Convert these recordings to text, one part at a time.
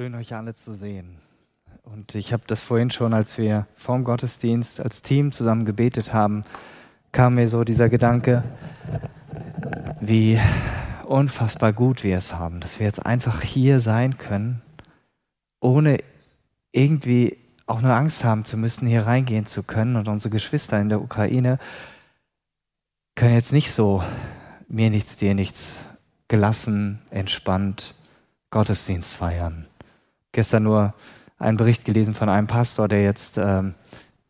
Schön, euch alle zu sehen. Und ich habe das vorhin schon, als wir vorm Gottesdienst als Team zusammen gebetet haben, kam mir so dieser Gedanke, wie unfassbar gut wir es haben, dass wir jetzt einfach hier sein können, ohne irgendwie auch nur Angst haben zu müssen, hier reingehen zu können. Und unsere Geschwister in der Ukraine können jetzt nicht so mir nichts, dir nichts gelassen, entspannt Gottesdienst feiern gestern nur einen Bericht gelesen von einem Pastor, der jetzt ähm,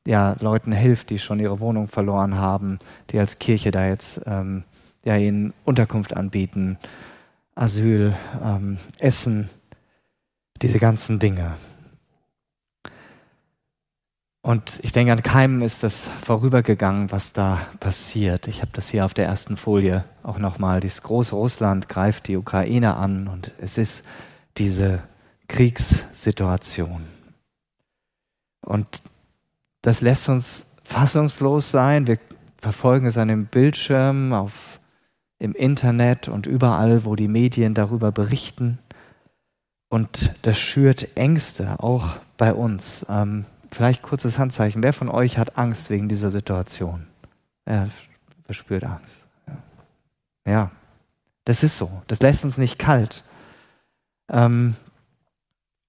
ja, Leuten hilft, die schon ihre Wohnung verloren haben, die als Kirche da jetzt ähm, ja, ihnen Unterkunft anbieten, Asyl, ähm, Essen, diese ganzen Dinge. Und ich denke, an keinem ist das vorübergegangen, was da passiert. Ich habe das hier auf der ersten Folie auch nochmal. Dieses große Russland greift die Ukraine an und es ist diese Kriegssituation. Und das lässt uns fassungslos sein. Wir verfolgen es an den Bildschirmen, auf, im Internet und überall, wo die Medien darüber berichten. Und das schürt Ängste, auch bei uns. Ähm, vielleicht kurzes Handzeichen. Wer von euch hat Angst wegen dieser Situation? Er verspürt Angst. Ja, das ist so. Das lässt uns nicht kalt. Ähm,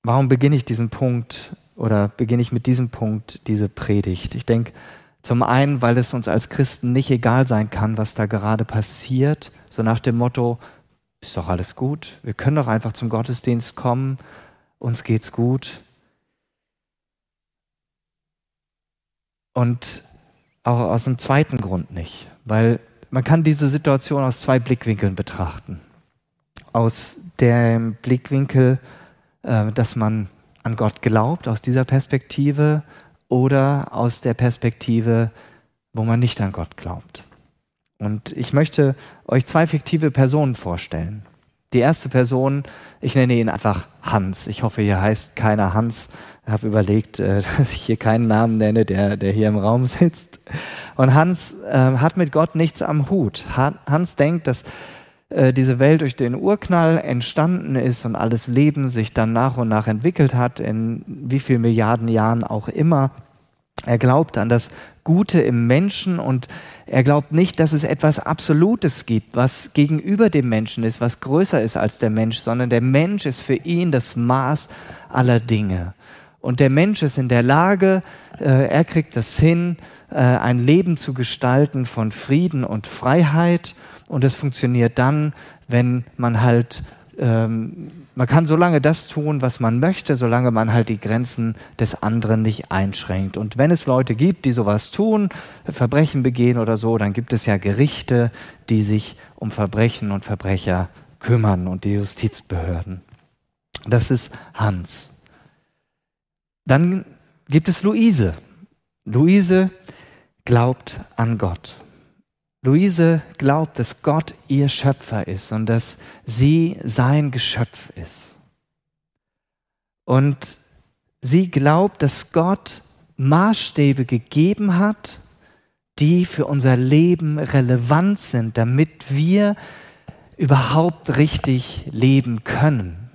Warum beginne ich diesen Punkt oder beginne ich mit diesem Punkt diese Predigt? Ich denke, zum einen, weil es uns als Christen nicht egal sein kann, was da gerade passiert, so nach dem Motto, ist doch alles gut, wir können doch einfach zum Gottesdienst kommen, uns geht's gut. Und auch aus einem zweiten Grund nicht, weil man kann diese Situation aus zwei Blickwinkeln betrachten. Aus dem Blickwinkel, dass man an Gott glaubt aus dieser Perspektive oder aus der Perspektive, wo man nicht an Gott glaubt. Und ich möchte euch zwei fiktive Personen vorstellen. Die erste Person, ich nenne ihn einfach Hans. Ich hoffe, hier heißt keiner Hans. Ich habe überlegt, äh, dass ich hier keinen Namen nenne, der, der hier im Raum sitzt. Und Hans äh, hat mit Gott nichts am Hut. Hans denkt, dass äh, diese Welt durch den Urknall entstanden ist und alles Leben sich dann nach und nach entwickelt hat, in wie viel Milliarden Jahren auch immer. Er glaubt an das Gute im Menschen und er glaubt nicht, dass es etwas Absolutes gibt, was gegenüber dem Menschen ist, was größer ist als der Mensch, sondern der Mensch ist für ihn das Maß aller Dinge. Und der Mensch ist in der Lage, äh, er kriegt das hin, äh, ein Leben zu gestalten von Frieden und Freiheit und es funktioniert dann, wenn man halt, ähm, man kann so lange das tun, was man möchte, solange man halt die Grenzen des anderen nicht einschränkt. Und wenn es Leute gibt, die sowas tun, Verbrechen begehen oder so, dann gibt es ja Gerichte, die sich um Verbrechen und Verbrecher kümmern und die Justizbehörden. Das ist Hans. Dann gibt es Luise. Luise glaubt an Gott. Luise glaubt, dass Gott ihr Schöpfer ist und dass sie sein Geschöpf ist. Und sie glaubt, dass Gott Maßstäbe gegeben hat, die für unser Leben relevant sind, damit wir überhaupt richtig leben können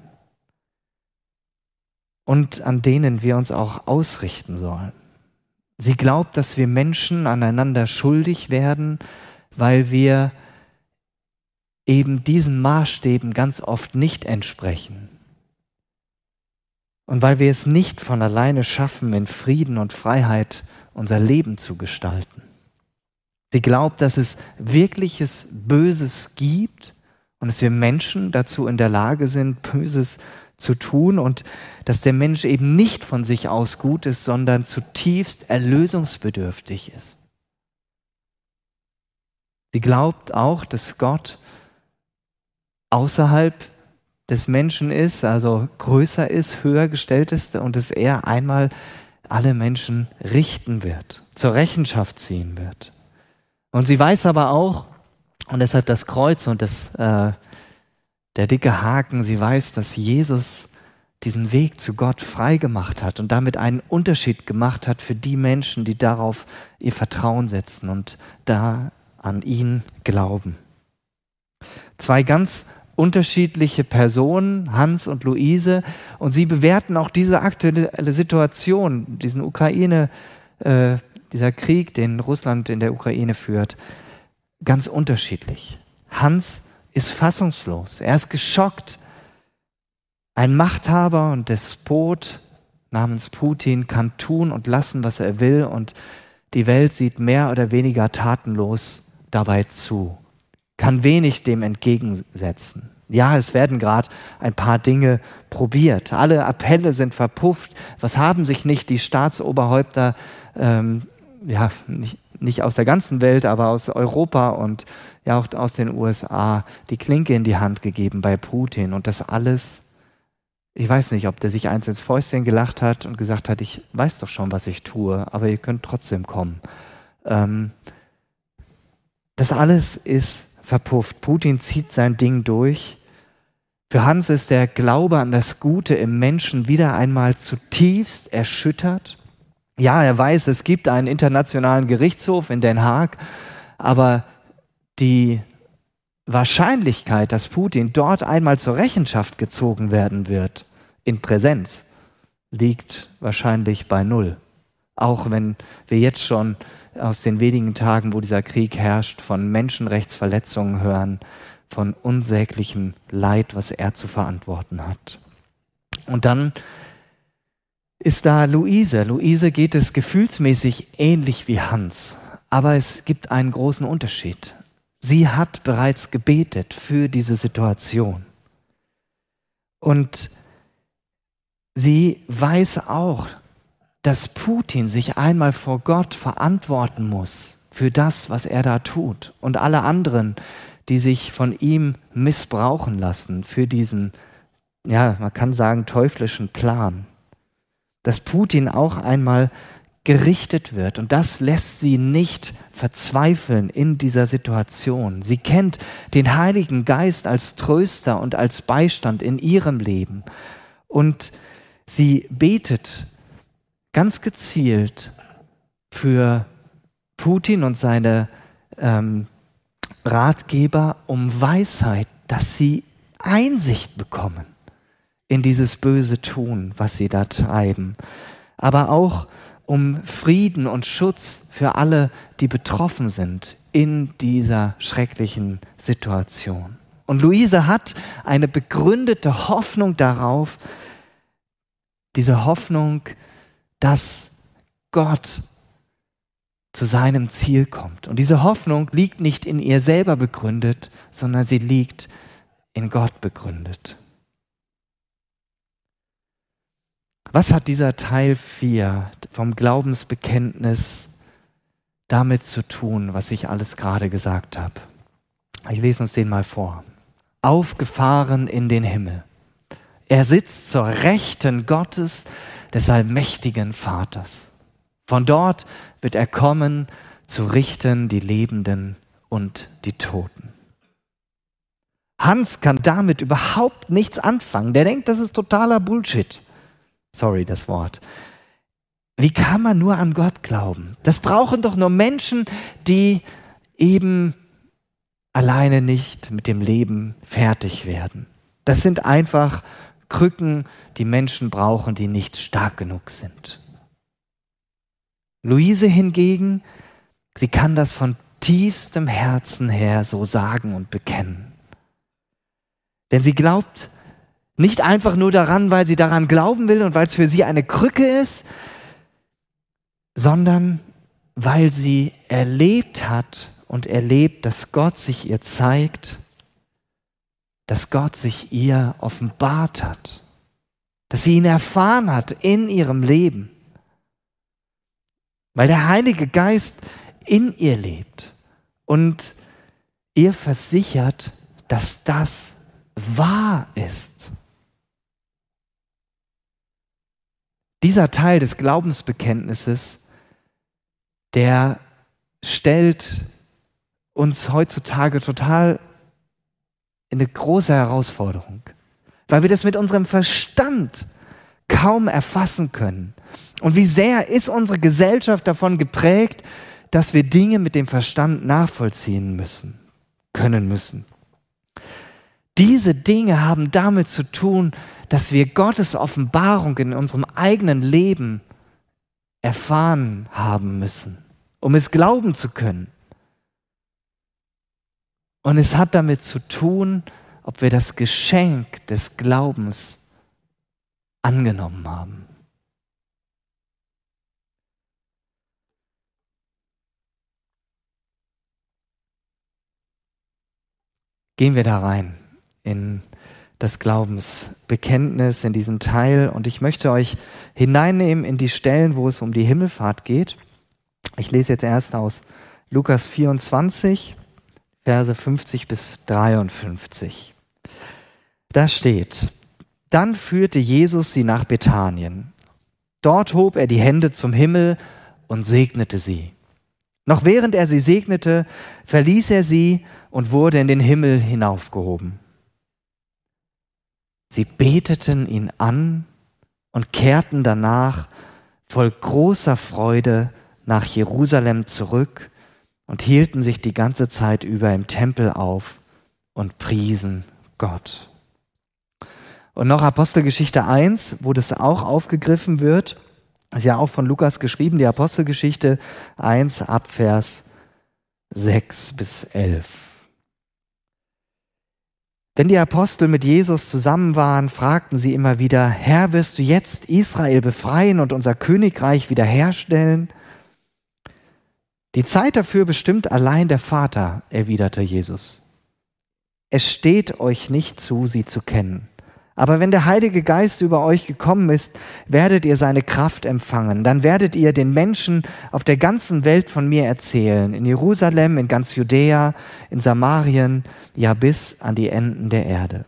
und an denen wir uns auch ausrichten sollen. Sie glaubt, dass wir Menschen aneinander schuldig werden, weil wir eben diesen Maßstäben ganz oft nicht entsprechen. Und weil wir es nicht von alleine schaffen, in Frieden und Freiheit unser Leben zu gestalten. Sie glaubt, dass es wirkliches Böses gibt und dass wir Menschen dazu in der Lage sind, Böses zu tun und dass der Mensch eben nicht von sich aus gut ist, sondern zutiefst erlösungsbedürftig ist. Sie glaubt auch, dass Gott außerhalb des Menschen ist, also größer ist, höher gestellt ist und dass er einmal alle Menschen richten wird, zur Rechenschaft ziehen wird. Und sie weiß aber auch, und deshalb das Kreuz und das, äh, der dicke Haken, sie weiß, dass Jesus diesen Weg zu Gott frei gemacht hat und damit einen Unterschied gemacht hat für die Menschen, die darauf ihr Vertrauen setzen und da an ihn glauben. Zwei ganz unterschiedliche Personen, Hans und Luise, und sie bewerten auch diese aktuelle Situation, diesen Ukraine, äh, dieser Krieg, den Russland in der Ukraine führt, ganz unterschiedlich. Hans ist fassungslos, er ist geschockt. Ein Machthaber und Despot namens Putin kann tun und lassen, was er will, und die Welt sieht mehr oder weniger tatenlos dabei zu kann wenig dem entgegensetzen. Ja, es werden gerade ein paar Dinge probiert. Alle Appelle sind verpufft. Was haben sich nicht die Staatsoberhäupter, ähm, ja, nicht, nicht aus der ganzen Welt, aber aus Europa und ja auch aus den USA die Klinke in die Hand gegeben bei Putin und das alles. Ich weiß nicht, ob der sich eins ins Fäustchen gelacht hat und gesagt hat, ich weiß doch schon, was ich tue, aber ihr könnt trotzdem kommen. Ähm, das alles ist verpufft. Putin zieht sein Ding durch. Für Hans ist der Glaube an das Gute im Menschen wieder einmal zutiefst erschüttert. Ja, er weiß, es gibt einen internationalen Gerichtshof in Den Haag, aber die Wahrscheinlichkeit, dass Putin dort einmal zur Rechenschaft gezogen werden wird, in Präsenz, liegt wahrscheinlich bei Null. Auch wenn wir jetzt schon aus den wenigen Tagen, wo dieser Krieg herrscht, von Menschenrechtsverletzungen hören, von unsäglichem Leid, was er zu verantworten hat. Und dann ist da Luise. Luise geht es gefühlsmäßig ähnlich wie Hans, aber es gibt einen großen Unterschied. Sie hat bereits gebetet für diese Situation. Und sie weiß auch, dass Putin sich einmal vor Gott verantworten muss für das, was er da tut und alle anderen, die sich von ihm missbrauchen lassen für diesen, ja, man kann sagen, teuflischen Plan. Dass Putin auch einmal gerichtet wird. Und das lässt sie nicht verzweifeln in dieser Situation. Sie kennt den Heiligen Geist als Tröster und als Beistand in ihrem Leben. Und sie betet ganz gezielt für Putin und seine ähm, Ratgeber um Weisheit, dass sie Einsicht bekommen in dieses böse Tun, was sie da treiben, aber auch um Frieden und Schutz für alle, die betroffen sind in dieser schrecklichen Situation. Und Luise hat eine begründete Hoffnung darauf, diese Hoffnung, dass Gott zu seinem Ziel kommt. Und diese Hoffnung liegt nicht in ihr selber begründet, sondern sie liegt in Gott begründet. Was hat dieser Teil 4 vom Glaubensbekenntnis damit zu tun, was ich alles gerade gesagt habe? Ich lese uns den mal vor. Aufgefahren in den Himmel. Er sitzt zur Rechten Gottes des allmächtigen Vaters. Von dort wird er kommen, zu richten die Lebenden und die Toten. Hans kann damit überhaupt nichts anfangen. Der denkt, das ist totaler Bullshit. Sorry, das Wort. Wie kann man nur an Gott glauben? Das brauchen doch nur Menschen, die eben alleine nicht mit dem Leben fertig werden. Das sind einfach Krücken, die Menschen brauchen, die nicht stark genug sind. Luise hingegen, sie kann das von tiefstem Herzen her so sagen und bekennen. Denn sie glaubt nicht einfach nur daran, weil sie daran glauben will und weil es für sie eine Krücke ist, sondern weil sie erlebt hat und erlebt, dass Gott sich ihr zeigt dass Gott sich ihr offenbart hat, dass sie ihn erfahren hat in ihrem Leben, weil der Heilige Geist in ihr lebt und ihr versichert, dass das wahr ist. Dieser Teil des Glaubensbekenntnisses, der stellt uns heutzutage total eine große Herausforderung, weil wir das mit unserem Verstand kaum erfassen können. Und wie sehr ist unsere Gesellschaft davon geprägt, dass wir Dinge mit dem Verstand nachvollziehen müssen, können müssen. Diese Dinge haben damit zu tun, dass wir Gottes Offenbarung in unserem eigenen Leben erfahren haben müssen, um es glauben zu können. Und es hat damit zu tun, ob wir das Geschenk des Glaubens angenommen haben. Gehen wir da rein in das Glaubensbekenntnis, in diesen Teil. Und ich möchte euch hineinnehmen in die Stellen, wo es um die Himmelfahrt geht. Ich lese jetzt erst aus Lukas 24, Verse 50 bis 53. Da steht, dann führte Jesus sie nach Bethanien. Dort hob er die Hände zum Himmel und segnete sie. Noch während er sie segnete, verließ er sie und wurde in den Himmel hinaufgehoben. Sie beteten ihn an und kehrten danach voll großer Freude nach Jerusalem zurück und hielten sich die ganze Zeit über im Tempel auf und priesen Gott. Und noch Apostelgeschichte 1, wo das auch aufgegriffen wird, ist ja auch von Lukas geschrieben, die Apostelgeschichte 1 ab Vers 6 bis 11. Wenn die Apostel mit Jesus zusammen waren, fragten sie immer wieder, Herr, wirst du jetzt Israel befreien und unser Königreich wiederherstellen? Die Zeit dafür bestimmt allein der Vater, erwiderte Jesus. Es steht euch nicht zu, sie zu kennen. Aber wenn der Heilige Geist über euch gekommen ist, werdet ihr seine Kraft empfangen. Dann werdet ihr den Menschen auf der ganzen Welt von mir erzählen. In Jerusalem, in ganz Judäa, in Samarien, ja bis an die Enden der Erde.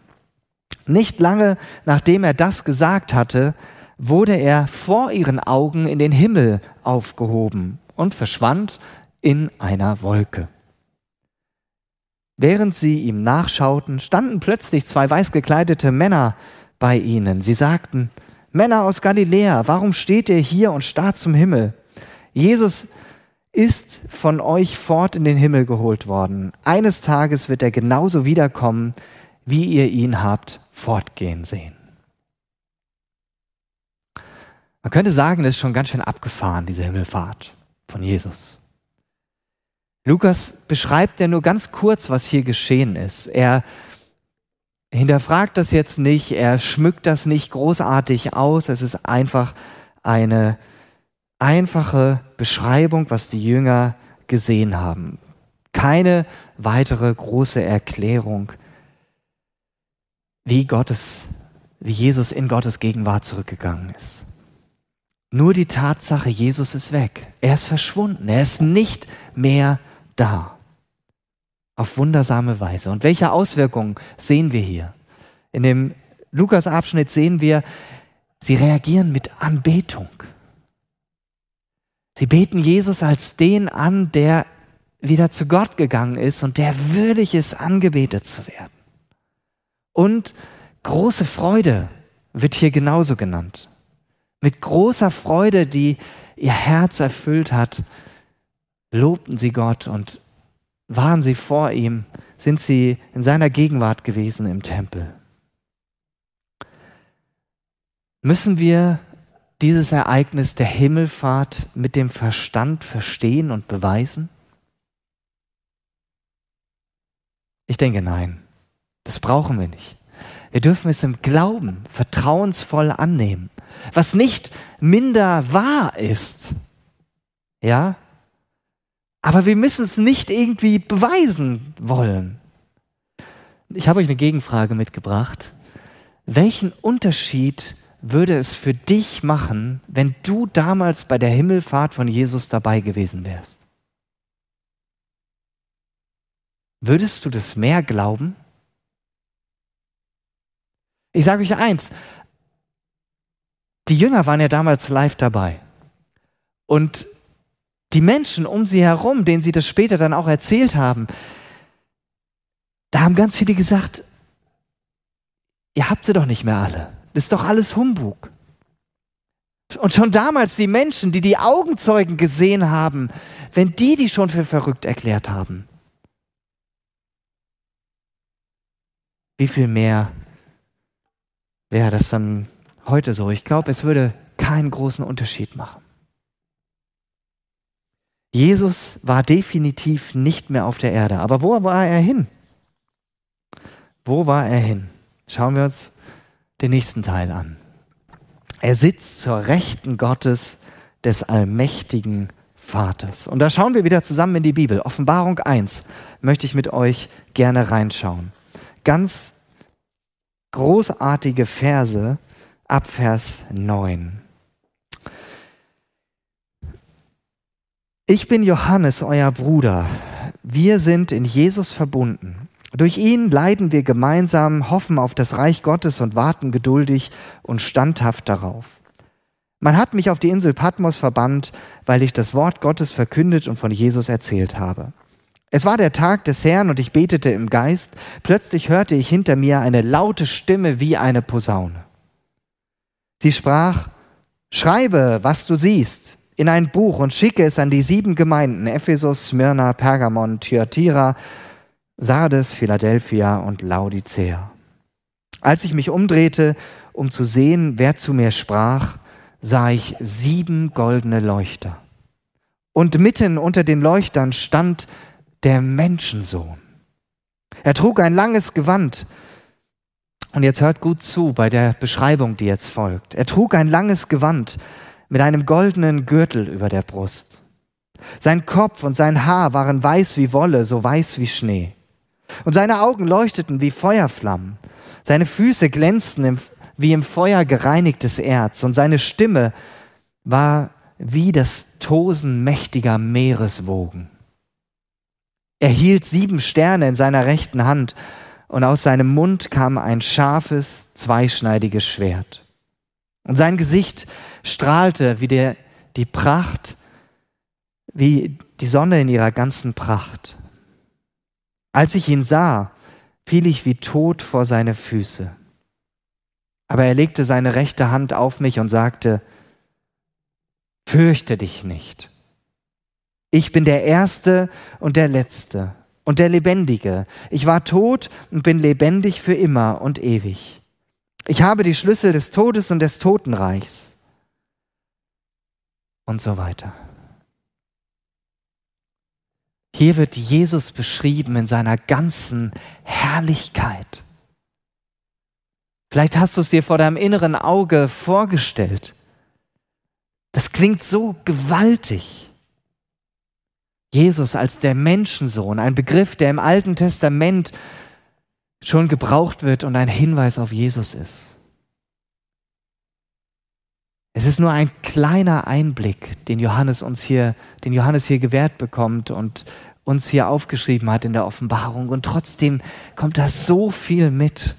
Nicht lange nachdem er das gesagt hatte, wurde er vor ihren Augen in den Himmel aufgehoben und verschwand in einer Wolke. Während sie ihm nachschauten, standen plötzlich zwei weiß gekleidete Männer bei ihnen. Sie sagten, Männer aus Galiläa, warum steht ihr hier und starrt zum Himmel? Jesus ist von euch fort in den Himmel geholt worden. Eines Tages wird er genauso wiederkommen, wie ihr ihn habt fortgehen sehen. Man könnte sagen, das ist schon ganz schön abgefahren, diese Himmelfahrt von Jesus. Lukas beschreibt ja nur ganz kurz, was hier geschehen ist. Er hinterfragt das jetzt nicht, er schmückt das nicht großartig aus, es ist einfach eine einfache Beschreibung, was die Jünger gesehen haben. Keine weitere große Erklärung, wie Gottes, wie Jesus in Gottes Gegenwart zurückgegangen ist. Nur die Tatsache, Jesus ist weg. Er ist verschwunden. Er ist nicht mehr da. Auf wundersame Weise. Und welche Auswirkungen sehen wir hier? In dem Lukas-Abschnitt sehen wir, sie reagieren mit Anbetung. Sie beten Jesus als den an, der wieder zu Gott gegangen ist und der würdig ist, angebetet zu werden. Und große Freude wird hier genauso genannt. Mit großer Freude, die ihr Herz erfüllt hat, lobten sie Gott und waren sie vor ihm, sind sie in seiner Gegenwart gewesen im Tempel. Müssen wir dieses Ereignis der Himmelfahrt mit dem Verstand verstehen und beweisen? Ich denke nein, das brauchen wir nicht. Wir dürfen es im Glauben vertrauensvoll annehmen, was nicht minder wahr ist. Ja, aber wir müssen es nicht irgendwie beweisen wollen. Ich habe euch eine Gegenfrage mitgebracht. Welchen Unterschied würde es für dich machen, wenn du damals bei der Himmelfahrt von Jesus dabei gewesen wärst? Würdest du das mehr glauben? Ich sage euch eins, die Jünger waren ja damals live dabei. Und die Menschen um sie herum, denen sie das später dann auch erzählt haben, da haben ganz viele gesagt, ihr habt sie doch nicht mehr alle. Das ist doch alles Humbug. Und schon damals die Menschen, die die Augenzeugen gesehen haben, wenn die die schon für verrückt erklärt haben. wie viel mehr wäre das dann heute so? Ich glaube, es würde keinen großen Unterschied machen. Jesus war definitiv nicht mehr auf der Erde. Aber wo war er hin? Wo war er hin? Schauen wir uns den nächsten Teil an. Er sitzt zur Rechten Gottes des allmächtigen Vaters. Und da schauen wir wieder zusammen in die Bibel. Offenbarung 1 möchte ich mit euch gerne reinschauen. Ganz großartige Verse ab Vers 9. Ich bin Johannes, euer Bruder. Wir sind in Jesus verbunden. Durch ihn leiden wir gemeinsam, hoffen auf das Reich Gottes und warten geduldig und standhaft darauf. Man hat mich auf die Insel Patmos verbannt, weil ich das Wort Gottes verkündet und von Jesus erzählt habe. Es war der Tag des Herrn und ich betete im Geist. Plötzlich hörte ich hinter mir eine laute Stimme wie eine Posaune. Sie sprach, Schreibe, was du siehst in ein Buch und schicke es an die sieben Gemeinden Ephesus, Smyrna, Pergamon, Thyatira, Sardes, Philadelphia und Laodicea. Als ich mich umdrehte, um zu sehen, wer zu mir sprach, sah ich sieben goldene Leuchter. Und mitten unter den Leuchtern stand der Menschensohn. Er trug ein langes Gewand. Und jetzt hört gut zu bei der Beschreibung, die jetzt folgt. Er trug ein langes Gewand mit einem goldenen Gürtel über der Brust. Sein Kopf und sein Haar waren weiß wie Wolle, so weiß wie Schnee. Und seine Augen leuchteten wie Feuerflammen. Seine Füße glänzten im, wie im Feuer gereinigtes Erz. Und seine Stimme war wie das Tosen mächtiger Meereswogen. Er hielt sieben Sterne in seiner rechten Hand, und aus seinem Mund kam ein scharfes, zweischneidiges Schwert. Und sein Gesicht strahlte wie der, die Pracht, wie die Sonne in ihrer ganzen Pracht. Als ich ihn sah, fiel ich wie tot vor seine Füße. Aber er legte seine rechte Hand auf mich und sagte, Fürchte dich nicht. Ich bin der Erste und der Letzte und der Lebendige. Ich war tot und bin lebendig für immer und ewig. Ich habe die Schlüssel des Todes und des Totenreichs. Und so weiter. Hier wird Jesus beschrieben in seiner ganzen Herrlichkeit. Vielleicht hast du es dir vor deinem inneren Auge vorgestellt. Das klingt so gewaltig. Jesus als der Menschensohn, ein Begriff, der im Alten Testament schon gebraucht wird und ein Hinweis auf Jesus ist. Es ist nur ein kleiner Einblick, den Johannes uns hier, den Johannes hier gewährt bekommt und uns hier aufgeschrieben hat in der Offenbarung. Und trotzdem kommt da so viel mit.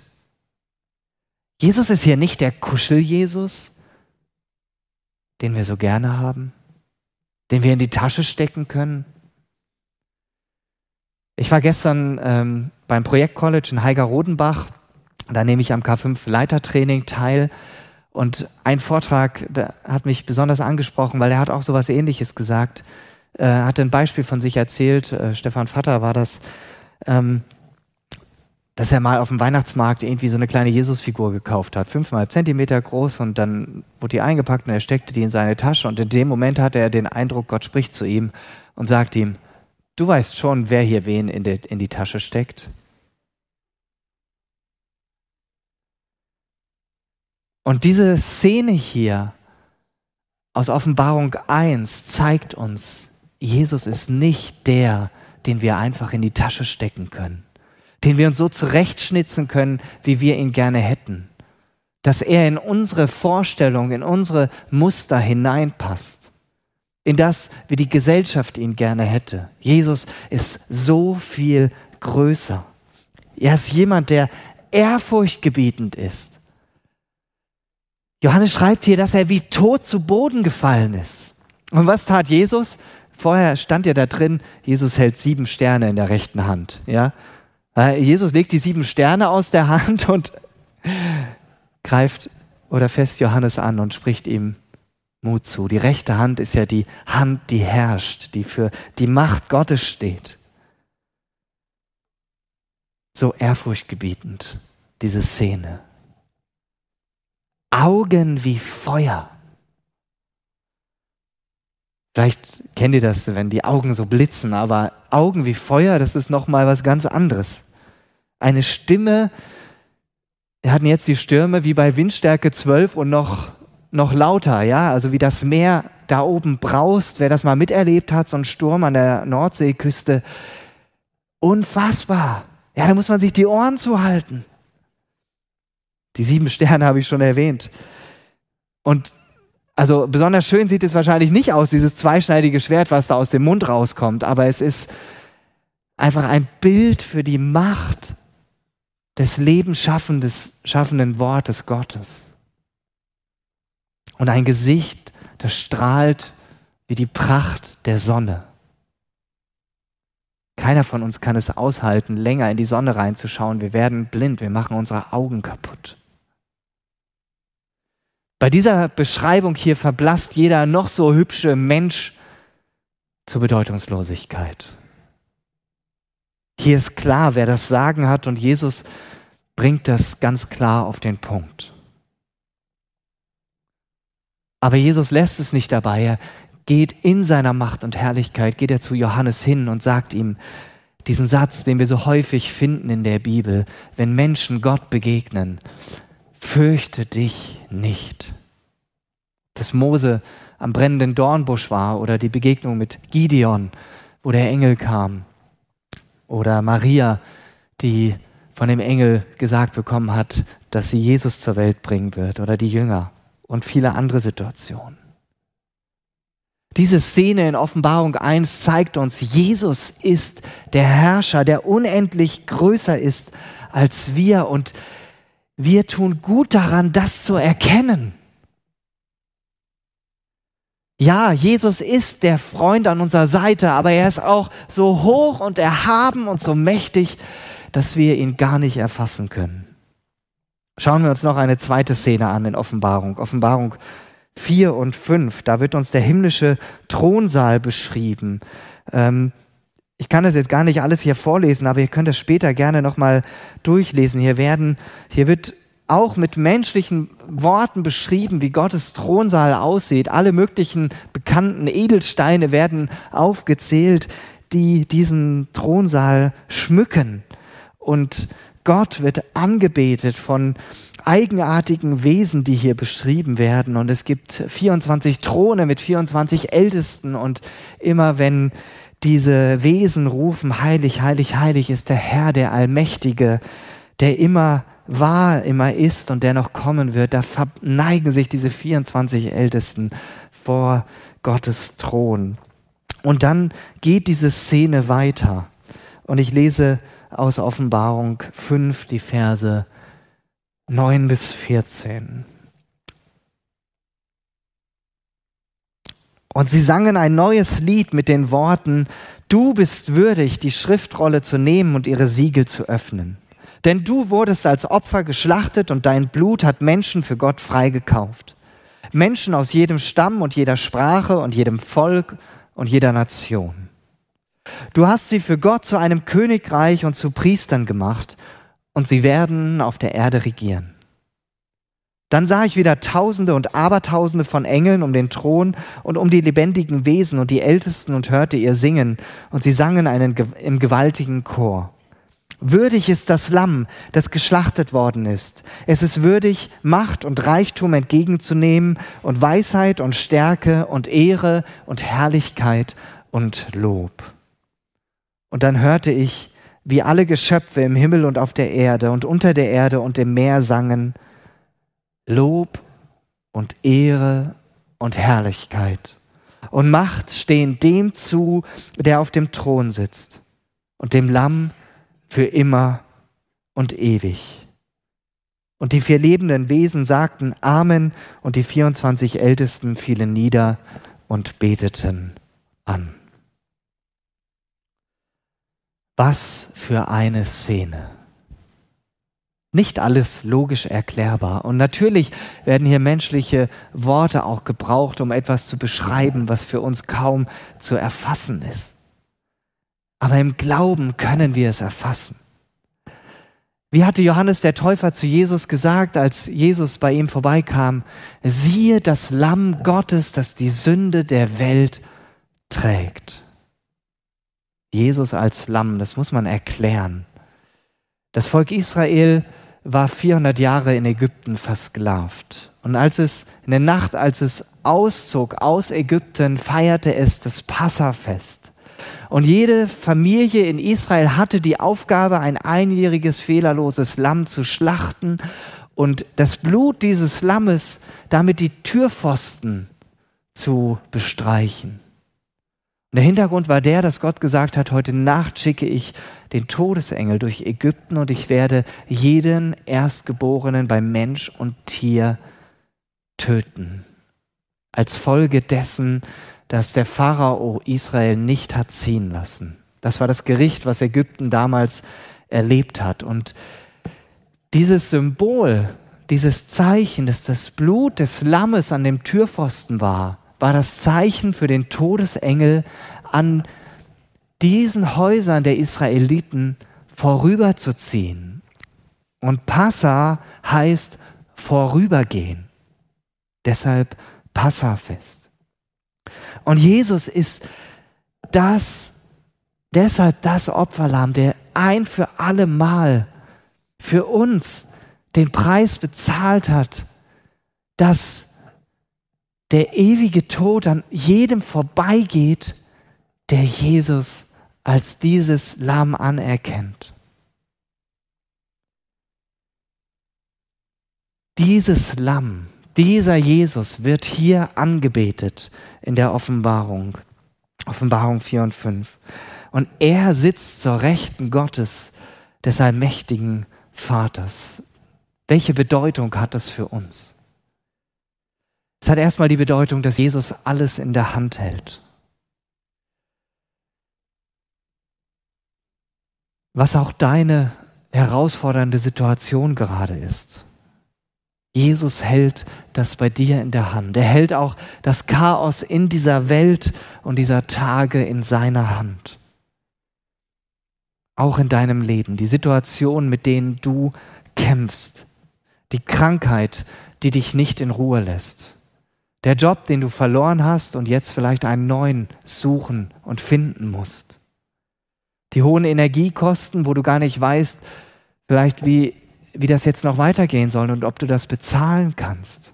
Jesus ist hier nicht der Kuschel-Jesus, den wir so gerne haben, den wir in die Tasche stecken können. Ich war gestern ähm, beim Projektcollege in Heiger-Rodenbach. Da nehme ich am K5 Leitertraining teil. Und ein Vortrag hat mich besonders angesprochen, weil er hat auch so etwas Ähnliches gesagt. Er hat ein Beispiel von sich erzählt, äh, Stefan Vatter war das, ähm, dass er mal auf dem Weihnachtsmarkt irgendwie so eine kleine Jesusfigur gekauft hat, fünfeinhalb Zentimeter groß und dann wurde die eingepackt und er steckte die in seine Tasche und in dem Moment hatte er den Eindruck, Gott spricht zu ihm und sagt ihm, du weißt schon, wer hier wen in, die, in die Tasche steckt. Und diese Szene hier aus Offenbarung 1 zeigt uns, Jesus ist nicht der, den wir einfach in die Tasche stecken können, den wir uns so zurechtschnitzen können, wie wir ihn gerne hätten, dass er in unsere Vorstellung, in unsere Muster hineinpasst, in das, wie die Gesellschaft ihn gerne hätte. Jesus ist so viel größer. Er ist jemand, der ehrfurchtgebietend ist Johannes schreibt hier, dass er wie tot zu Boden gefallen ist. Und was tat Jesus? Vorher stand ja da drin, Jesus hält sieben Sterne in der rechten Hand. Ja? Äh, Jesus legt die sieben Sterne aus der Hand und greift oder fest Johannes an und spricht ihm Mut zu. Die rechte Hand ist ja die Hand, die herrscht, die für die Macht Gottes steht. So ehrfurchtgebietend diese Szene. Augen wie Feuer. Vielleicht kennt ihr das, wenn die Augen so blitzen, aber Augen wie Feuer, das ist noch mal was ganz anderes. Eine Stimme, wir hatten jetzt die Stürme wie bei Windstärke 12 und noch, noch lauter, ja, also wie das Meer da oben braust. Wer das mal miterlebt hat, so ein Sturm an der Nordseeküste, unfassbar. Ja, da muss man sich die Ohren zuhalten. Die sieben Sterne habe ich schon erwähnt. Und also besonders schön sieht es wahrscheinlich nicht aus, dieses zweischneidige Schwert, was da aus dem Mund rauskommt, aber es ist einfach ein Bild für die Macht des lebensschaffenden Wortes Gottes. Und ein Gesicht, das strahlt wie die Pracht der Sonne. Keiner von uns kann es aushalten, länger in die Sonne reinzuschauen. Wir werden blind, wir machen unsere Augen kaputt. Bei dieser Beschreibung hier verblasst jeder noch so hübsche Mensch zur Bedeutungslosigkeit. Hier ist klar, wer das Sagen hat und Jesus bringt das ganz klar auf den Punkt. Aber Jesus lässt es nicht dabei. Er geht in seiner Macht und Herrlichkeit, geht er zu Johannes hin und sagt ihm diesen Satz, den wir so häufig finden in der Bibel, wenn Menschen Gott begegnen fürchte dich nicht. Dass Mose am brennenden Dornbusch war oder die Begegnung mit Gideon, wo der Engel kam. Oder Maria, die von dem Engel gesagt bekommen hat, dass sie Jesus zur Welt bringen wird. Oder die Jünger und viele andere Situationen. Diese Szene in Offenbarung 1 zeigt uns, Jesus ist der Herrscher, der unendlich größer ist als wir und wir tun gut daran, das zu erkennen. Ja, Jesus ist der Freund an unserer Seite, aber er ist auch so hoch und erhaben und so mächtig, dass wir ihn gar nicht erfassen können. Schauen wir uns noch eine zweite Szene an in Offenbarung. Offenbarung 4 und 5. Da wird uns der himmlische Thronsaal beschrieben. Ähm, ich kann das jetzt gar nicht alles hier vorlesen, aber ihr könnt das später gerne nochmal durchlesen. Hier werden, hier wird auch mit menschlichen Worten beschrieben, wie Gottes Thronsaal aussieht. Alle möglichen bekannten Edelsteine werden aufgezählt, die diesen Thronsaal schmücken. Und Gott wird angebetet von eigenartigen Wesen, die hier beschrieben werden. Und es gibt 24 Throne mit 24 Ältesten. Und immer wenn diese Wesen rufen, heilig, heilig, heilig ist der Herr, der Allmächtige, der immer war, immer ist und der noch kommen wird, da verneigen sich diese 24 Ältesten vor Gottes Thron. Und dann geht diese Szene weiter. Und ich lese aus Offenbarung 5 die Verse 9 bis 14. Und sie sangen ein neues Lied mit den Worten, Du bist würdig, die Schriftrolle zu nehmen und ihre Siegel zu öffnen. Denn du wurdest als Opfer geschlachtet und dein Blut hat Menschen für Gott freigekauft. Menschen aus jedem Stamm und jeder Sprache und jedem Volk und jeder Nation. Du hast sie für Gott zu einem Königreich und zu Priestern gemacht und sie werden auf der Erde regieren. Dann sah ich wieder Tausende und Abertausende von Engeln um den Thron und um die lebendigen Wesen und die Ältesten und hörte ihr singen, und sie sangen einen, im gewaltigen Chor. Würdig ist das Lamm, das geschlachtet worden ist. Es ist würdig, Macht und Reichtum entgegenzunehmen und Weisheit und Stärke und Ehre und Herrlichkeit und Lob. Und dann hörte ich, wie alle Geschöpfe im Himmel und auf der Erde und unter der Erde und im Meer sangen, Lob und Ehre und Herrlichkeit und Macht stehen dem zu, der auf dem Thron sitzt und dem Lamm für immer und ewig. Und die vier lebenden Wesen sagten Amen und die 24 Ältesten fielen nieder und beteten an. Was für eine Szene. Nicht alles logisch erklärbar. Und natürlich werden hier menschliche Worte auch gebraucht, um etwas zu beschreiben, was für uns kaum zu erfassen ist. Aber im Glauben können wir es erfassen. Wie hatte Johannes der Täufer zu Jesus gesagt, als Jesus bei ihm vorbeikam? Siehe das Lamm Gottes, das die Sünde der Welt trägt. Jesus als Lamm, das muss man erklären. Das Volk Israel war 400 Jahre in Ägypten versklavt. Und als es in der Nacht, als es auszog aus Ägypten, feierte es das Passafest. Und jede Familie in Israel hatte die Aufgabe, ein einjähriges, fehlerloses Lamm zu schlachten und das Blut dieses Lammes damit die Türpfosten zu bestreichen. Und der Hintergrund war der, dass Gott gesagt hat, heute Nacht schicke ich den Todesengel durch Ägypten und ich werde jeden Erstgeborenen bei Mensch und Tier töten. Als Folge dessen, dass der Pharao Israel nicht hat ziehen lassen. Das war das Gericht, was Ägypten damals erlebt hat. Und dieses Symbol, dieses Zeichen, dass das Blut des Lammes an dem Türpfosten war, war das Zeichen für den Todesengel an diesen Häusern der Israeliten vorüberzuziehen. Und Passa heißt vorübergehen. Deshalb Passafest. Und Jesus ist das, deshalb das Opferlamm, der ein für alle Mal für uns den Preis bezahlt hat, dass der ewige Tod an jedem vorbeigeht, der Jesus als dieses Lamm anerkennt. Dieses Lamm dieser Jesus wird hier angebetet in der Offenbarung. Offenbarung 4 und 5. Und er sitzt zur Rechten Gottes, des allmächtigen Vaters. Welche Bedeutung hat das für uns? Es hat erstmal die Bedeutung, dass Jesus alles in der Hand hält. Was auch deine herausfordernde Situation gerade ist. Jesus hält das bei dir in der Hand. Er hält auch das Chaos in dieser Welt und dieser Tage in seiner Hand. Auch in deinem Leben. Die Situation, mit denen du kämpfst. Die Krankheit, die dich nicht in Ruhe lässt. Der Job, den du verloren hast und jetzt vielleicht einen neuen suchen und finden musst. Die hohen Energiekosten, wo du gar nicht weißt, vielleicht wie wie das jetzt noch weitergehen soll und ob du das bezahlen kannst.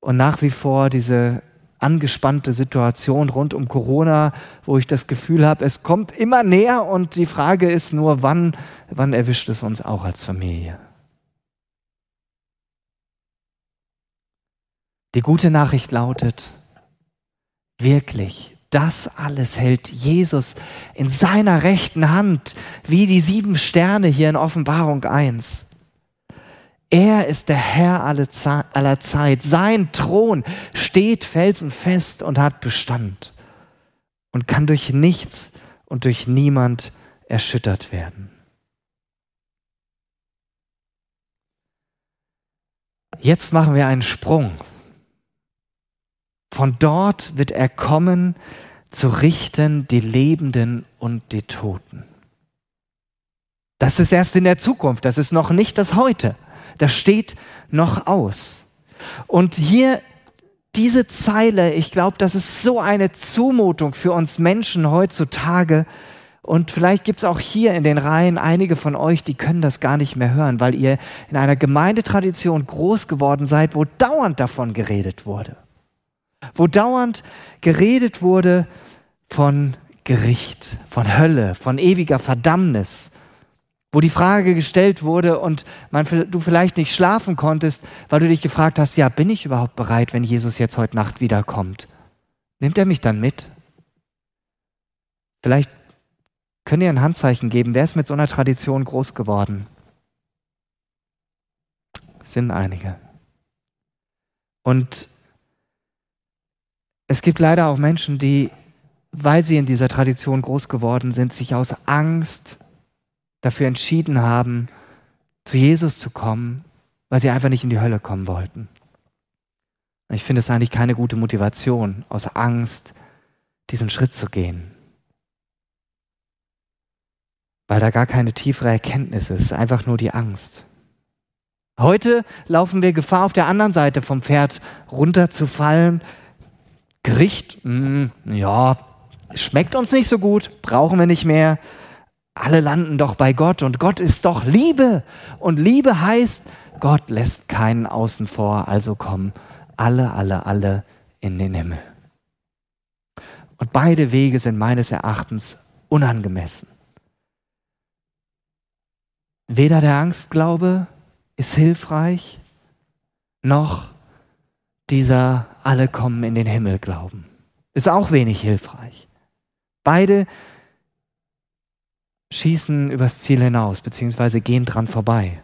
Und nach wie vor diese angespannte Situation rund um Corona, wo ich das Gefühl habe, es kommt immer näher und die Frage ist nur, wann, wann erwischt es uns auch als Familie? Die gute Nachricht lautet, wirklich, das alles hält Jesus in seiner rechten Hand, wie die sieben Sterne hier in Offenbarung 1. Er ist der Herr aller Zeit. Sein Thron steht felsenfest und hat Bestand und kann durch nichts und durch niemand erschüttert werden. Jetzt machen wir einen Sprung von dort wird er kommen, zu richten die Lebenden und die Toten. Das ist erst in der Zukunft, das ist noch nicht das Heute. Das steht noch aus. Und hier diese Zeile, ich glaube, das ist so eine Zumutung für uns Menschen heutzutage. Und vielleicht gibt es auch hier in den Reihen einige von euch, die können das gar nicht mehr hören, weil ihr in einer Gemeindetradition groß geworden seid, wo dauernd davon geredet wurde wo dauernd geredet wurde von Gericht, von Hölle, von ewiger Verdammnis, wo die Frage gestellt wurde und man, du vielleicht nicht schlafen konntest, weil du dich gefragt hast, ja, bin ich überhaupt bereit, wenn Jesus jetzt heute Nacht wiederkommt? Nimmt er mich dann mit? Vielleicht könnt ihr ein Handzeichen geben, wer ist mit so einer Tradition groß geworden? Es sind einige. Und es gibt leider auch Menschen, die, weil sie in dieser Tradition groß geworden sind, sich aus Angst dafür entschieden haben, zu Jesus zu kommen, weil sie einfach nicht in die Hölle kommen wollten. Ich finde es eigentlich keine gute Motivation, aus Angst diesen Schritt zu gehen. weil da gar keine tiefere Erkenntnis ist, einfach nur die Angst. Heute laufen wir Gefahr, auf der anderen Seite vom Pferd runterzufallen. Gericht, mh, hm, ja, schmeckt uns nicht so gut, brauchen wir nicht mehr. Alle landen doch bei Gott und Gott ist doch Liebe. Und Liebe heißt, Gott lässt keinen außen vor, also kommen alle, alle, alle in den Himmel. Und beide Wege sind meines Erachtens unangemessen. Weder der Angstglaube ist hilfreich, noch dieser alle kommen in den Himmel glauben. Ist auch wenig hilfreich. Beide schießen übers Ziel hinaus, beziehungsweise gehen dran vorbei.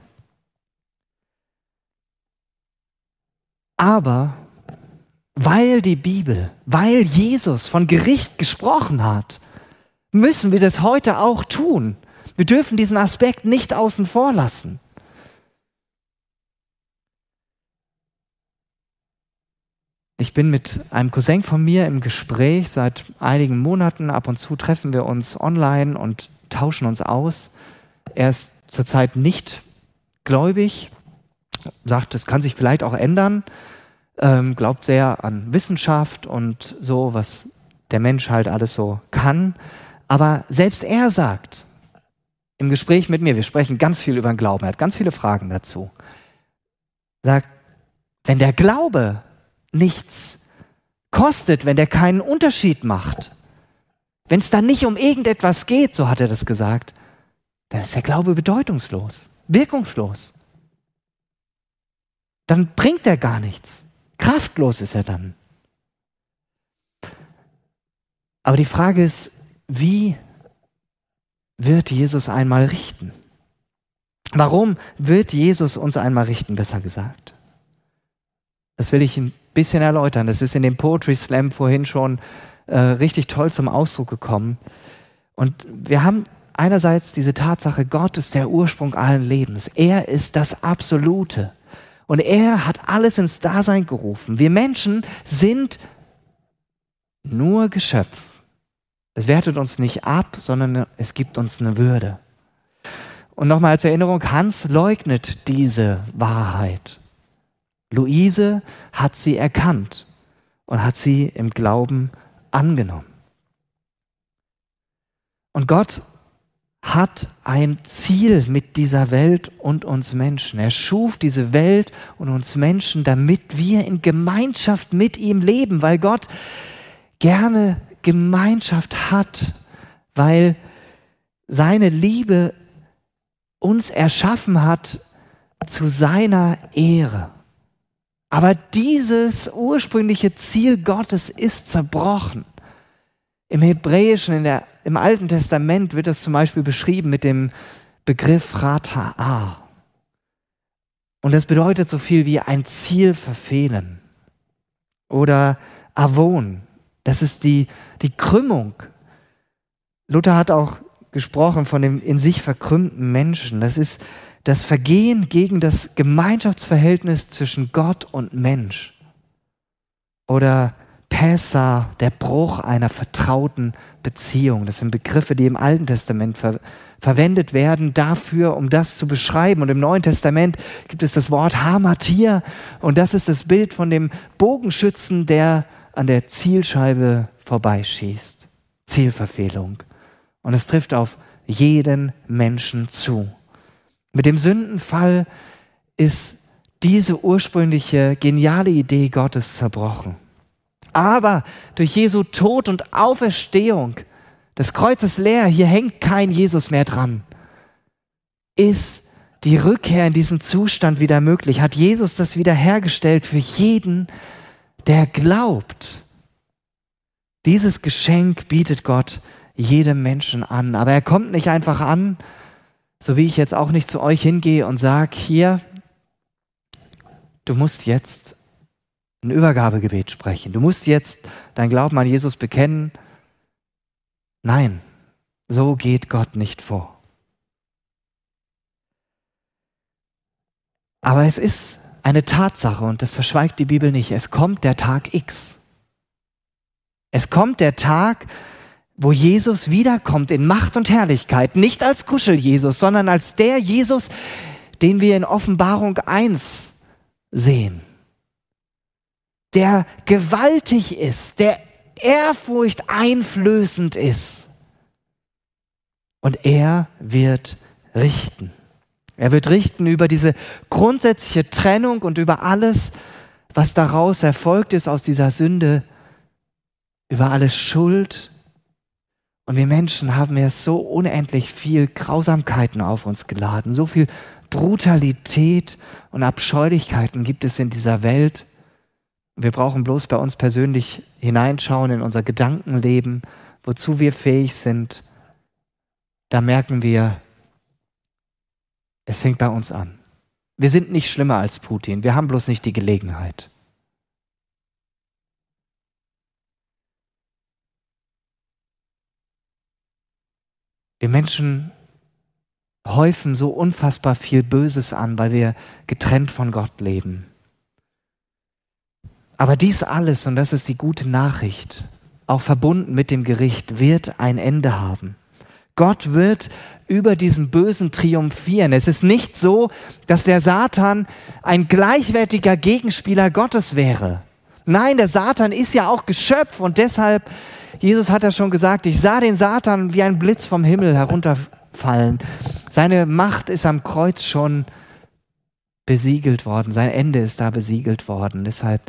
Aber weil die Bibel, weil Jesus von Gericht gesprochen hat, müssen wir das heute auch tun. Wir dürfen diesen Aspekt nicht außen vor lassen. Ich bin mit einem Cousin von mir im Gespräch seit einigen Monaten. Ab und zu treffen wir uns online und tauschen uns aus. Er ist zurzeit nicht gläubig, sagt, es kann sich vielleicht auch ändern, ähm, glaubt sehr an Wissenschaft und so, was der Mensch halt alles so kann. Aber selbst er sagt im Gespräch mit mir, wir sprechen ganz viel über den Glauben, er hat ganz viele Fragen dazu, sagt, wenn der Glaube nichts kostet, wenn der keinen Unterschied macht, wenn es dann nicht um irgendetwas geht, so hat er das gesagt, dann ist der Glaube bedeutungslos, wirkungslos. Dann bringt er gar nichts. Kraftlos ist er dann. Aber die Frage ist, wie wird Jesus einmal richten? Warum wird Jesus uns einmal richten, besser gesagt? Das will ich ein bisschen erläutern. Das ist in dem Poetry Slam vorhin schon äh, richtig toll zum Ausdruck gekommen. Und wir haben einerseits diese Tatsache, Gott ist der Ursprung allen Lebens. Er ist das Absolute. Und er hat alles ins Dasein gerufen. Wir Menschen sind nur Geschöpf. Es wertet uns nicht ab, sondern es gibt uns eine Würde. Und nochmal als Erinnerung, Hans leugnet diese Wahrheit. Luise hat sie erkannt und hat sie im Glauben angenommen. Und Gott hat ein Ziel mit dieser Welt und uns Menschen. Er schuf diese Welt und uns Menschen, damit wir in Gemeinschaft mit ihm leben, weil Gott gerne Gemeinschaft hat, weil seine Liebe uns erschaffen hat zu seiner Ehre. Aber dieses ursprüngliche Ziel Gottes ist zerbrochen. Im Hebräischen, der, im Alten Testament wird das zum Beispiel beschrieben mit dem Begriff Rata'a. Und das bedeutet so viel wie ein Ziel verfehlen. Oder Avon, das ist die, die Krümmung. Luther hat auch gesprochen von dem in sich verkrümmten Menschen. Das ist das Vergehen gegen das Gemeinschaftsverhältnis zwischen Gott und Mensch. Oder Pessa, der Bruch einer vertrauten Beziehung. Das sind Begriffe, die im Alten Testament ver verwendet werden dafür, um das zu beschreiben. Und im Neuen Testament gibt es das Wort Hamatir und das ist das Bild von dem Bogenschützen, der an der Zielscheibe vorbeischießt. Zielverfehlung. Und es trifft auf jeden Menschen zu. Mit dem Sündenfall ist diese ursprüngliche geniale Idee Gottes zerbrochen. Aber durch Jesu Tod und Auferstehung, das Kreuz ist leer, hier hängt kein Jesus mehr dran, ist die Rückkehr in diesen Zustand wieder möglich. Hat Jesus das wiederhergestellt für jeden, der glaubt. Dieses Geschenk bietet Gott jedem Menschen an. Aber er kommt nicht einfach an, so wie ich jetzt auch nicht zu euch hingehe und sage, hier, du musst jetzt ein Übergabegebet sprechen. Du musst jetzt dein Glauben an Jesus bekennen. Nein, so geht Gott nicht vor. Aber es ist eine Tatsache und das verschweigt die Bibel nicht. Es kommt der Tag X. Es kommt der Tag, wo Jesus wiederkommt in Macht und Herrlichkeit, nicht als Kuschel-Jesus, sondern als der Jesus, den wir in Offenbarung 1 sehen, der gewaltig ist, der Ehrfurcht einflößend ist. Und er wird richten. Er wird richten über diese grundsätzliche Trennung und über alles, was daraus erfolgt ist aus dieser Sünde, über alle Schuld. Und wir Menschen haben ja so unendlich viel Grausamkeiten auf uns geladen, so viel Brutalität und Abscheulichkeiten gibt es in dieser Welt. Wir brauchen bloß bei uns persönlich hineinschauen in unser Gedankenleben, wozu wir fähig sind. Da merken wir, es fängt bei uns an. Wir sind nicht schlimmer als Putin, wir haben bloß nicht die Gelegenheit. Wir Menschen häufen so unfassbar viel Böses an, weil wir getrennt von Gott leben. Aber dies alles, und das ist die gute Nachricht, auch verbunden mit dem Gericht, wird ein Ende haben. Gott wird über diesen Bösen triumphieren. Es ist nicht so, dass der Satan ein gleichwertiger Gegenspieler Gottes wäre. Nein, der Satan ist ja auch Geschöpf und deshalb, Jesus hat ja schon gesagt, ich sah den Satan wie ein Blitz vom Himmel herunterfallen. Seine Macht ist am Kreuz schon besiegelt worden, sein Ende ist da besiegelt worden. Deshalb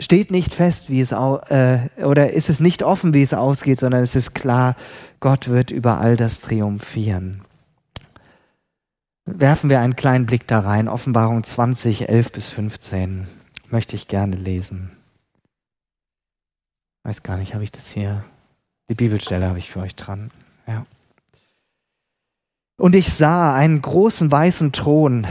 steht nicht fest, wie es äh, oder ist es nicht offen, wie es ausgeht, sondern es ist klar, Gott wird über all das triumphieren. Werfen wir einen kleinen Blick da rein. Offenbarung 20, 11 bis 15 möchte ich gerne lesen. Weiß gar nicht, habe ich das hier? Die Bibelstelle habe ich für euch dran. Ja. Und ich sah einen großen weißen Thron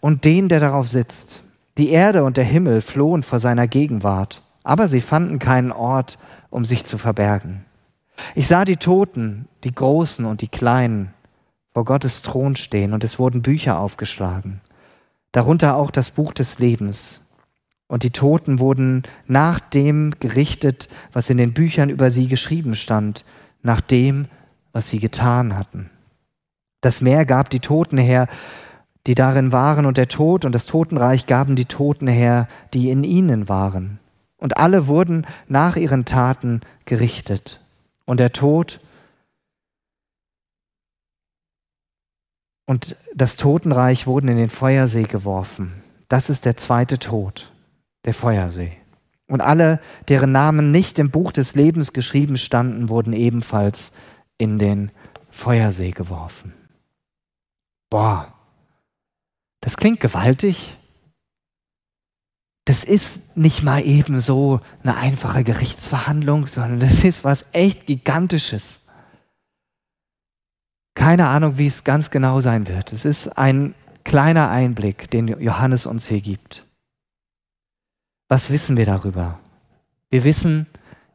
und den, der darauf sitzt. Die Erde und der Himmel flohen vor seiner Gegenwart, aber sie fanden keinen Ort, um sich zu verbergen. Ich sah die Toten, die Großen und die Kleinen, vor Gottes Thron stehen, und es wurden Bücher aufgeschlagen, darunter auch das Buch des Lebens. Und die Toten wurden nach dem gerichtet, was in den Büchern über sie geschrieben stand, nach dem, was sie getan hatten. Das Meer gab die Toten her, die darin waren, und der Tod und das Totenreich gaben die Toten her, die in ihnen waren. Und alle wurden nach ihren Taten gerichtet. Und der Tod und das Totenreich wurden in den Feuersee geworfen. Das ist der zweite Tod, der Feuersee. Und alle, deren Namen nicht im Buch des Lebens geschrieben standen, wurden ebenfalls in den Feuersee geworfen. Boah, das klingt gewaltig. Das ist nicht mal eben so eine einfache Gerichtsverhandlung, sondern das ist was echt Gigantisches. Keine Ahnung, wie es ganz genau sein wird. Es ist ein kleiner Einblick, den Johannes uns hier gibt. Was wissen wir darüber? Wir wissen,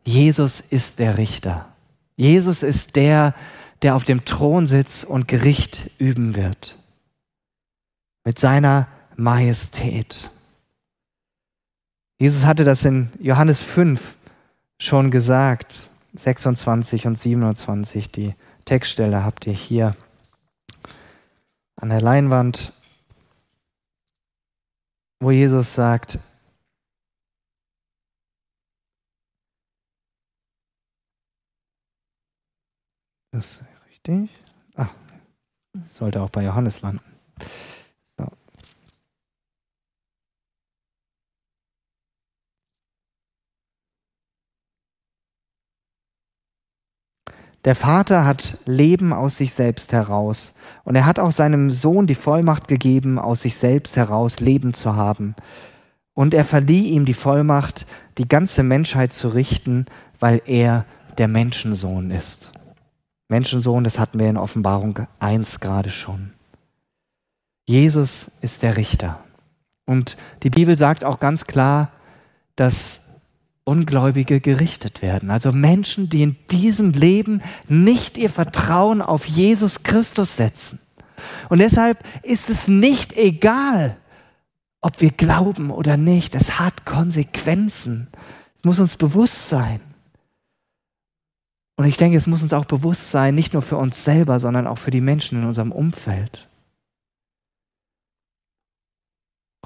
Jesus ist der Richter. Jesus ist der, der auf dem Thron sitzt und Gericht üben wird mit seiner Majestät. Jesus hatte das in Johannes 5 schon gesagt, 26 und 27. Die Textstelle habt ihr hier an der Leinwand, wo Jesus sagt, das ist richtig. Ah, sollte auch bei Johannes landen. Der Vater hat Leben aus sich selbst heraus und er hat auch seinem Sohn die Vollmacht gegeben, aus sich selbst heraus Leben zu haben. Und er verlieh ihm die Vollmacht, die ganze Menschheit zu richten, weil er der Menschensohn ist. Menschensohn, das hatten wir in Offenbarung 1 gerade schon. Jesus ist der Richter. Und die Bibel sagt auch ganz klar, dass Ungläubige gerichtet werden. Also Menschen, die in diesem Leben nicht ihr Vertrauen auf Jesus Christus setzen. Und deshalb ist es nicht egal, ob wir glauben oder nicht. Es hat Konsequenzen. Es muss uns bewusst sein. Und ich denke, es muss uns auch bewusst sein, nicht nur für uns selber, sondern auch für die Menschen in unserem Umfeld.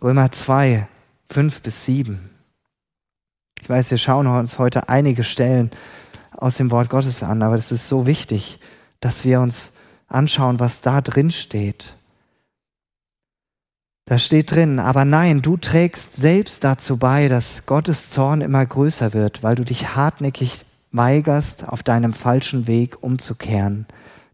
Römer 2, 5 bis 7. Ich weiß, wir schauen uns heute einige Stellen aus dem Wort Gottes an, aber es ist so wichtig, dass wir uns anschauen, was da drin steht. Da steht drin, aber nein, du trägst selbst dazu bei, dass Gottes Zorn immer größer wird, weil du dich hartnäckig weigerst, auf deinem falschen Weg umzukehren.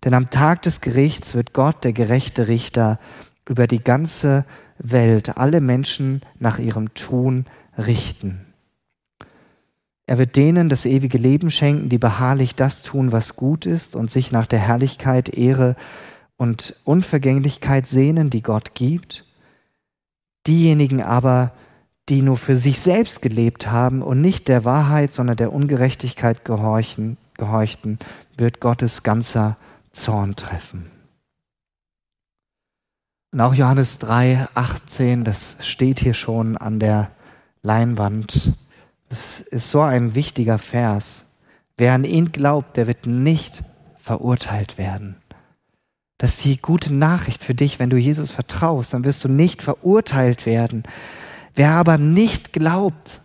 Denn am Tag des Gerichts wird Gott, der gerechte Richter, über die ganze Welt alle Menschen nach ihrem Tun richten. Er wird denen das ewige Leben schenken, die beharrlich das tun, was gut ist und sich nach der Herrlichkeit, Ehre und Unvergänglichkeit sehnen, die Gott gibt. Diejenigen aber, die nur für sich selbst gelebt haben und nicht der Wahrheit, sondern der Ungerechtigkeit gehorchen, gehorchten, wird Gottes ganzer Zorn treffen. Und auch Johannes 3, 18, das steht hier schon an der Leinwand. Das ist so ein wichtiger Vers. Wer an ihn glaubt, der wird nicht verurteilt werden. Das ist die gute Nachricht für dich, wenn du Jesus vertraust, dann wirst du nicht verurteilt werden. Wer aber nicht glaubt,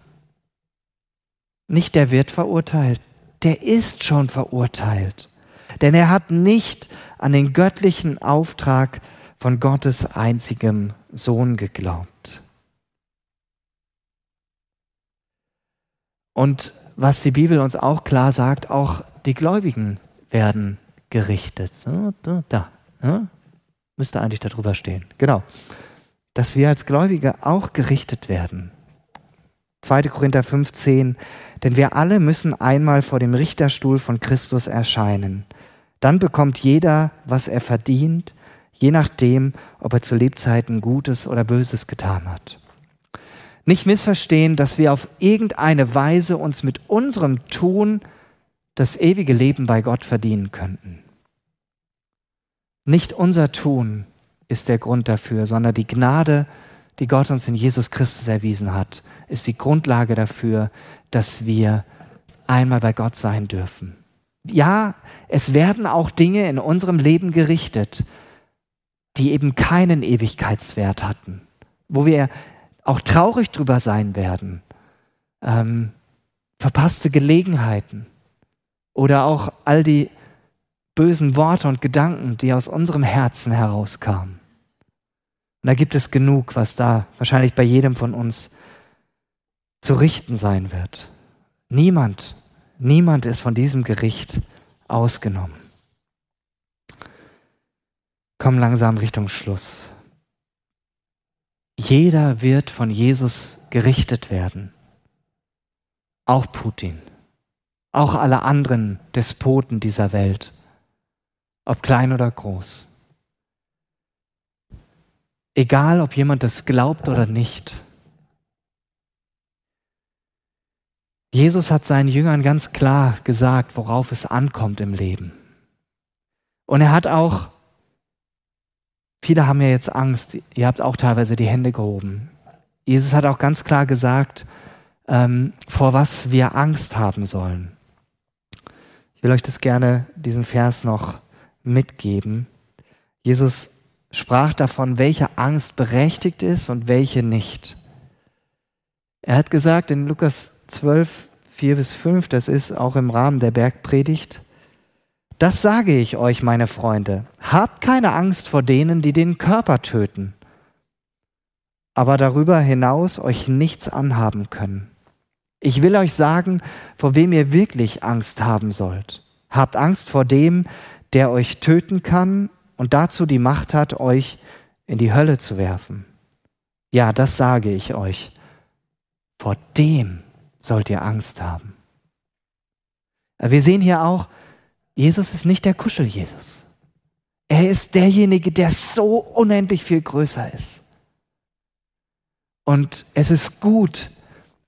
nicht der wird verurteilt, der ist schon verurteilt. Denn er hat nicht an den göttlichen Auftrag von Gottes einzigem Sohn geglaubt. Und was die Bibel uns auch klar sagt, auch die Gläubigen werden gerichtet. So, da, ja? müsste eigentlich darüber stehen. Genau. Dass wir als Gläubige auch gerichtet werden. 2. Korinther 15, denn wir alle müssen einmal vor dem Richterstuhl von Christus erscheinen. Dann bekommt jeder, was er verdient, je nachdem, ob er zu Lebzeiten Gutes oder Böses getan hat. Nicht missverstehen, dass wir auf irgendeine Weise uns mit unserem Tun das ewige Leben bei Gott verdienen könnten. Nicht unser Tun ist der Grund dafür, sondern die Gnade, die Gott uns in Jesus Christus erwiesen hat, ist die Grundlage dafür, dass wir einmal bei Gott sein dürfen. Ja, es werden auch Dinge in unserem Leben gerichtet, die eben keinen Ewigkeitswert hatten, wo wir auch traurig drüber sein werden, ähm, verpasste Gelegenheiten oder auch all die bösen Worte und Gedanken, die aus unserem Herzen herauskamen. Und da gibt es genug, was da wahrscheinlich bei jedem von uns zu richten sein wird. Niemand, niemand ist von diesem Gericht ausgenommen kommen langsam Richtung Schluss. Jeder wird von Jesus gerichtet werden. Auch Putin. Auch alle anderen Despoten dieser Welt. Ob klein oder groß. Egal, ob jemand das glaubt oder nicht. Jesus hat seinen Jüngern ganz klar gesagt, worauf es ankommt im Leben. Und er hat auch Viele haben ja jetzt Angst. Ihr habt auch teilweise die Hände gehoben. Jesus hat auch ganz klar gesagt, ähm, vor was wir Angst haben sollen. Ich will euch das gerne, diesen Vers noch mitgeben. Jesus sprach davon, welche Angst berechtigt ist und welche nicht. Er hat gesagt in Lukas 12, 4 bis 5, das ist auch im Rahmen der Bergpredigt, das sage ich euch, meine Freunde. Habt keine Angst vor denen, die den Körper töten, aber darüber hinaus euch nichts anhaben können. Ich will euch sagen, vor wem ihr wirklich Angst haben sollt. Habt Angst vor dem, der euch töten kann und dazu die Macht hat, euch in die Hölle zu werfen. Ja, das sage ich euch. Vor dem sollt ihr Angst haben. Wir sehen hier auch, Jesus ist nicht der Kuschel-Jesus. Er ist derjenige, der so unendlich viel größer ist. Und es ist gut,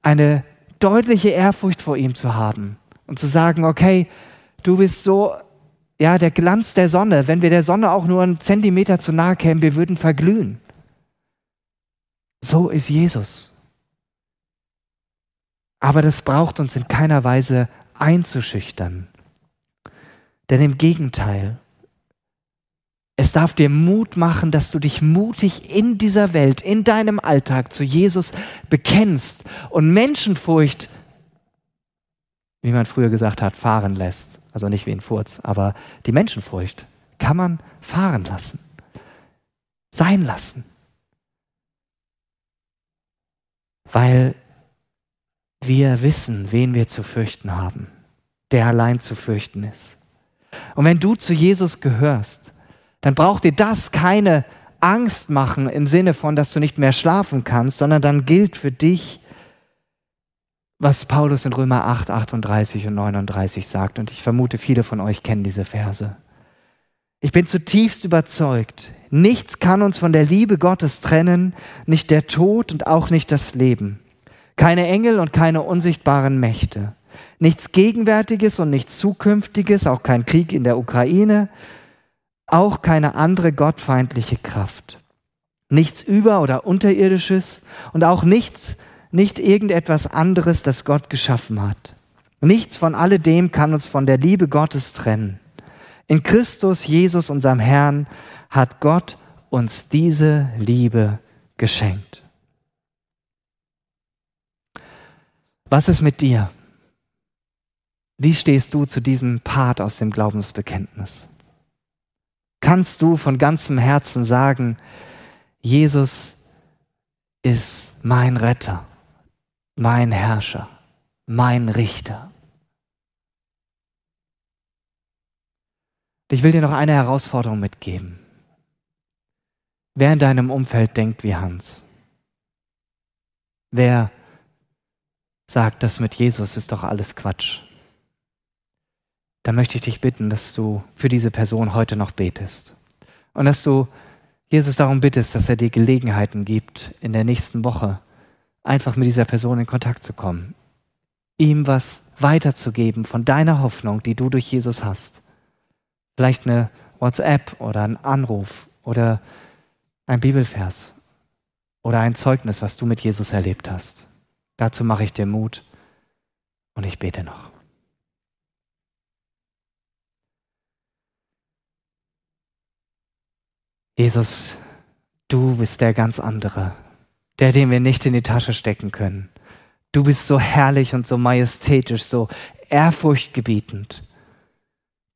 eine deutliche Ehrfurcht vor ihm zu haben und zu sagen, okay, du bist so, ja, der Glanz der Sonne. Wenn wir der Sonne auch nur einen Zentimeter zu nahe kämen, wir würden verglühen. So ist Jesus. Aber das braucht uns in keiner Weise einzuschüchtern Denn im Gegenteil, es darf dir Mut machen, dass du dich mutig in dieser Welt, in deinem Alltag zu Jesus bekennst und Menschenfurcht, wie man früher gesagt hat, fahren lässt. Also nicht wie ein Furz, aber die Menschenfurcht kann man fahren lassen, sein lassen. Weil wir wissen, wen wir zu fürchten haben, der allein zu fürchten ist. Und wenn du zu Jesus gehörst, dann braucht dir das keine Angst machen im Sinne von, dass du nicht mehr schlafen kannst, sondern dann gilt für dich, was Paulus in Römer 8, 38 und 39 sagt. Und ich vermute, viele von euch kennen diese Verse. Ich bin zutiefst überzeugt, nichts kann uns von der Liebe Gottes trennen, nicht der Tod und auch nicht das Leben. Keine Engel und keine unsichtbaren Mächte. Nichts Gegenwärtiges und nichts Zukünftiges, auch kein Krieg in der Ukraine, auch keine andere gottfeindliche Kraft. Nichts über- oder unterirdisches und auch nichts, nicht irgendetwas anderes, das Gott geschaffen hat. Nichts von alledem kann uns von der Liebe Gottes trennen. In Christus Jesus, unserem Herrn, hat Gott uns diese Liebe geschenkt. Was ist mit dir? Wie stehst du zu diesem Part aus dem Glaubensbekenntnis? kannst du von ganzem Herzen sagen, Jesus ist mein Retter, mein Herrscher, mein Richter. Ich will dir noch eine Herausforderung mitgeben. Wer in deinem Umfeld denkt wie Hans? Wer sagt, das mit Jesus ist doch alles Quatsch? dann möchte ich dich bitten, dass du für diese Person heute noch betest. Und dass du Jesus darum bittest, dass er dir Gelegenheiten gibt, in der nächsten Woche einfach mit dieser Person in Kontakt zu kommen. Ihm was weiterzugeben von deiner Hoffnung, die du durch Jesus hast. Vielleicht eine WhatsApp oder ein Anruf oder ein Bibelvers oder ein Zeugnis, was du mit Jesus erlebt hast. Dazu mache ich dir Mut und ich bete noch. Jesus, du bist der ganz andere, der, den wir nicht in die Tasche stecken können. Du bist so herrlich und so majestätisch, so ehrfurchtgebietend.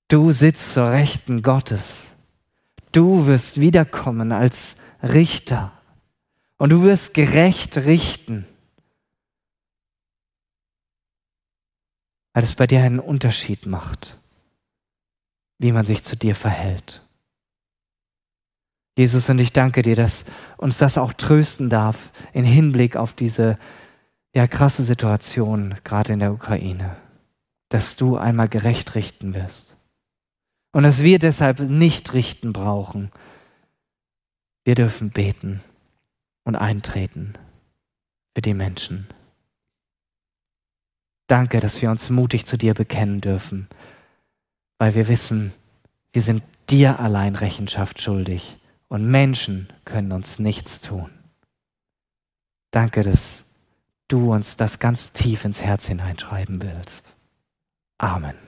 Du sitzt zur Rechten Gottes. Du wirst wiederkommen als Richter und du wirst gerecht richten. Weil es bei dir einen Unterschied macht, wie man sich zu dir verhält. Jesus, und ich danke dir, dass uns das auch trösten darf in Hinblick auf diese ja krasse Situation, gerade in der Ukraine, dass du einmal gerecht richten wirst. Und dass wir deshalb nicht richten brauchen. Wir dürfen beten und eintreten für die Menschen. Danke, dass wir uns mutig zu dir bekennen dürfen, weil wir wissen, wir sind dir allein Rechenschaft schuldig und Menschen können uns nichts tun. Danke, dass du uns das ganz tief ins Herz hineinschreiben willst. Amen.